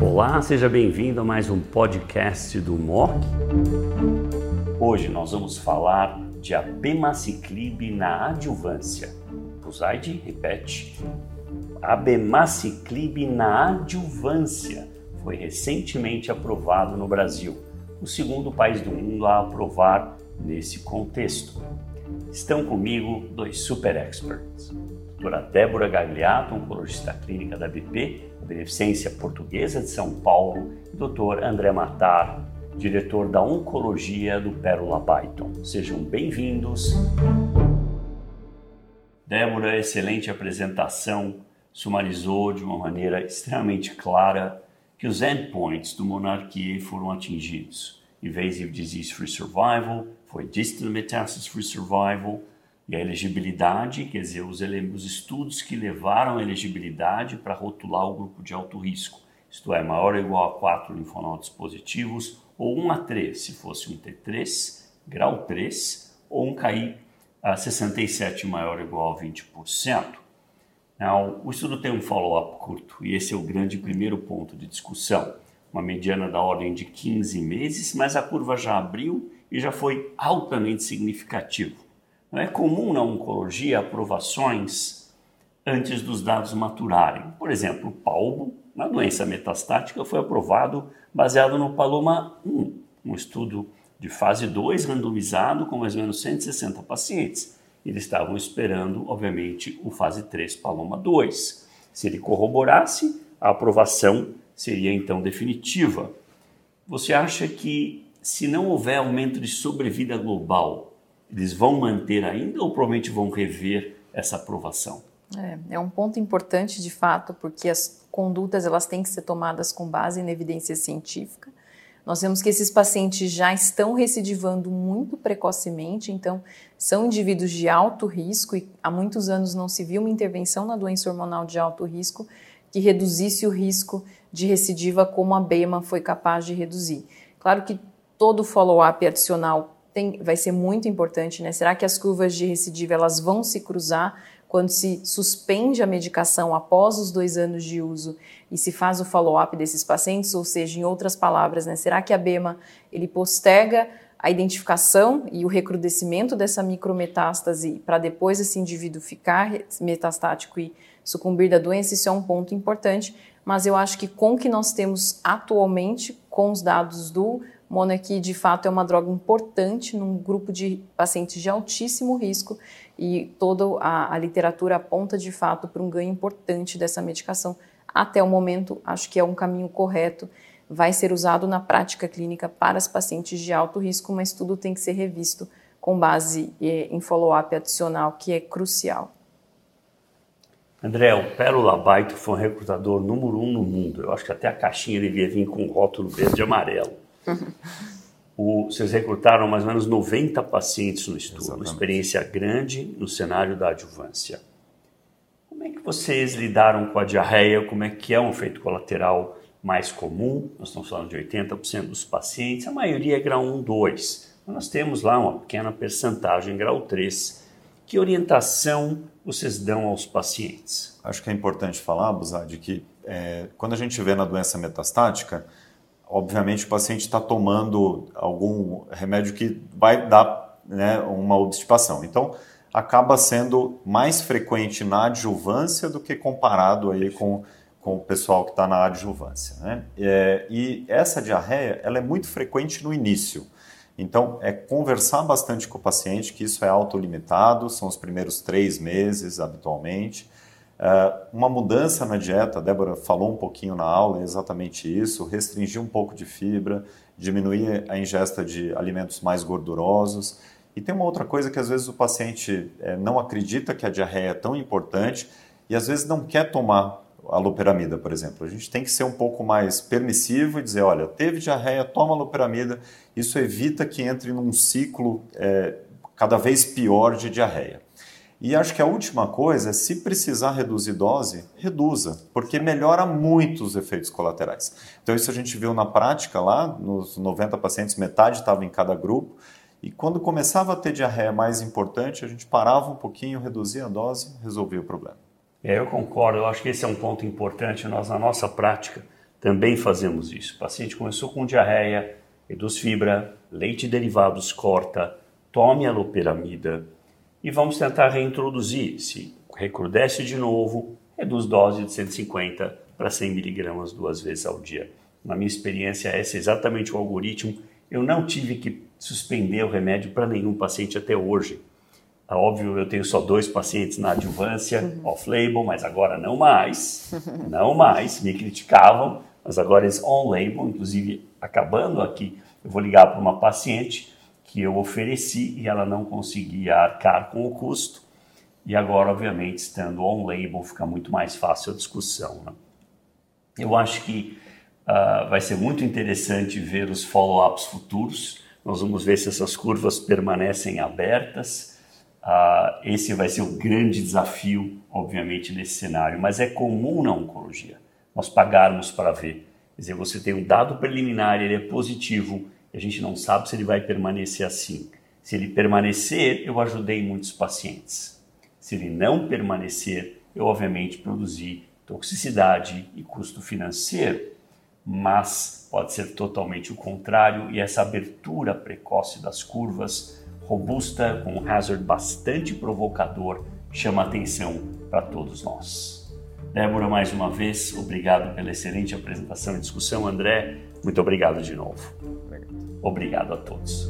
Olá, seja bem-vindo a mais um podcast do MOC. Hoje nós vamos falar de abemaciclib na adjuvância. Pusaide, repete. Abemaciclib na adjuvância foi recentemente aprovado no Brasil, o segundo país do mundo a aprovar nesse contexto. Estão comigo dois super experts. Doutora Débora Gagliato, oncologista clínica da BP, Beneficência Portuguesa de São Paulo, e doutor André Matar, diretor da Oncologia do Pérola Byton. Sejam bem-vindos. Débora, excelente apresentação, sumarizou de uma maneira extremamente clara que os endpoints do Monarquia foram atingidos. Invasive Disease Free Survival, foi Distant Metastasis Free Survival, e a elegibilidade, quer dizer, os, os estudos que levaram a elegibilidade para rotular o grupo de alto risco, isto é, maior ou igual a 4 linfonodos positivos, ou 1 a 3, se fosse um T3, grau 3, ou um KI a 67 maior ou igual a 20%. Now, o estudo tem um follow-up curto, e esse é o grande primeiro ponto de discussão. Uma mediana da ordem de 15 meses, mas a curva já abriu e já foi altamente significativo. Não é comum na oncologia aprovações antes dos dados maturarem. Por exemplo, o PALBO, na doença metastática, foi aprovado baseado no PALOMA 1, um estudo de fase 2 randomizado com mais ou menos 160 pacientes. Eles estavam esperando, obviamente, o fase 3 PALOMA 2. Se ele corroborasse, a aprovação seria então definitiva. Você acha que se não houver aumento de sobrevida global, eles vão manter ainda ou provavelmente vão rever essa aprovação? É, é, um ponto importante de fato, porque as condutas elas têm que ser tomadas com base em evidência científica. Nós vemos que esses pacientes já estão recidivando muito precocemente, então são indivíduos de alto risco e há muitos anos não se viu uma intervenção na doença hormonal de alto risco que reduzisse o risco de recidiva como a BEMA foi capaz de reduzir. Claro que todo follow-up adicional tem, vai ser muito importante, né? Será que as curvas de recidiva elas vão se cruzar quando se suspende a medicação após os dois anos de uso e se faz o follow-up desses pacientes? Ou seja, em outras palavras, né? Será que a BEMA ele posterga a identificação e o recrudescimento dessa micrometástase para depois esse indivíduo ficar metastático e sucumbir da doença? Isso é um ponto importante, mas eu acho que com o que nós temos atualmente, com os dados do Monarch, de fato, é uma droga importante num grupo de pacientes de altíssimo risco e toda a, a literatura aponta, de fato, para um ganho importante dessa medicação. Até o momento, acho que é um caminho correto. Vai ser usado na prática clínica para os pacientes de alto risco, mas tudo tem que ser revisto com base eh, em follow-up adicional, que é crucial. André, o Pérola Baito foi um recrutador número um no mundo. Eu acho que até a caixinha devia vir com rótulo verde e amarelo. O, vocês recrutaram mais ou menos 90 pacientes no estudo, Exatamente. uma experiência grande no cenário da adjuvância. Como é que vocês lidaram com a diarreia? Como é que é um efeito colateral mais comum? Nós estamos falando de 80% dos pacientes, a maioria é grau 1, 2. Mas nós temos lá uma pequena percentagem grau 3. Que orientação vocês dão aos pacientes? Acho que é importante falar, Buzad, que é, quando a gente vê na doença metastática, obviamente o paciente está tomando algum remédio que vai dar né, uma obstipação. Então, acaba sendo mais frequente na adjuvância do que comparado aí com, com o pessoal que está na adjuvância. Né? É, e essa diarreia ela é muito frequente no início. Então, é conversar bastante com o paciente, que isso é autolimitado, são os primeiros três meses habitualmente. Uh, uma mudança na dieta, a Débora falou um pouquinho na aula, é exatamente isso: restringir um pouco de fibra, diminuir a ingesta de alimentos mais gordurosos. E tem uma outra coisa que às vezes o paciente é, não acredita que a diarreia é tão importante e às vezes não quer tomar a loperamida, por exemplo. A gente tem que ser um pouco mais permissivo e dizer: olha, teve diarreia, toma loperamida. Isso evita que entre num ciclo é, cada vez pior de diarreia. E acho que a última coisa é, se precisar reduzir dose, reduza, porque melhora muito os efeitos colaterais. Então, isso a gente viu na prática lá, nos 90 pacientes, metade estava em cada grupo. E quando começava a ter diarreia mais importante, a gente parava um pouquinho, reduzia a dose, resolvia o problema. É, eu concordo, eu acho que esse é um ponto importante. Nós, na nossa prática, também fazemos isso. O paciente começou com diarreia, reduz fibra, leite e derivados corta, tome a loperamida e vamos tentar reintroduzir. Se recrudesce de novo, reduz dose de 150 para 100 miligramas duas vezes ao dia. Na minha experiência, esse é exatamente o algoritmo. Eu não tive que suspender o remédio para nenhum paciente até hoje. É óbvio, eu tenho só dois pacientes na adjuvância, uhum. off-label, mas agora não mais. Não mais. Me criticavam, mas agora é on-label. Inclusive, acabando aqui, eu vou ligar para uma paciente que eu ofereci e ela não conseguia arcar com o custo. E agora, obviamente, estando on-label, fica muito mais fácil a discussão. Né? Eu acho que uh, vai ser muito interessante ver os follow-ups futuros. Nós vamos ver se essas curvas permanecem abertas. Uh, esse vai ser o grande desafio, obviamente, nesse cenário. Mas é comum na oncologia nós pagarmos para ver. Quer dizer, você tem um dado preliminar, ele é positivo, e a gente não sabe se ele vai permanecer assim. Se ele permanecer, eu ajudei muitos pacientes. Se ele não permanecer, eu obviamente produzi toxicidade e custo financeiro, mas pode ser totalmente o contrário e essa abertura precoce das curvas, robusta, com um hazard bastante provocador, chama atenção para todos nós. Débora, mais uma vez, obrigado pela excelente apresentação e discussão. André, muito obrigado de novo. Obrigado, obrigado a todos.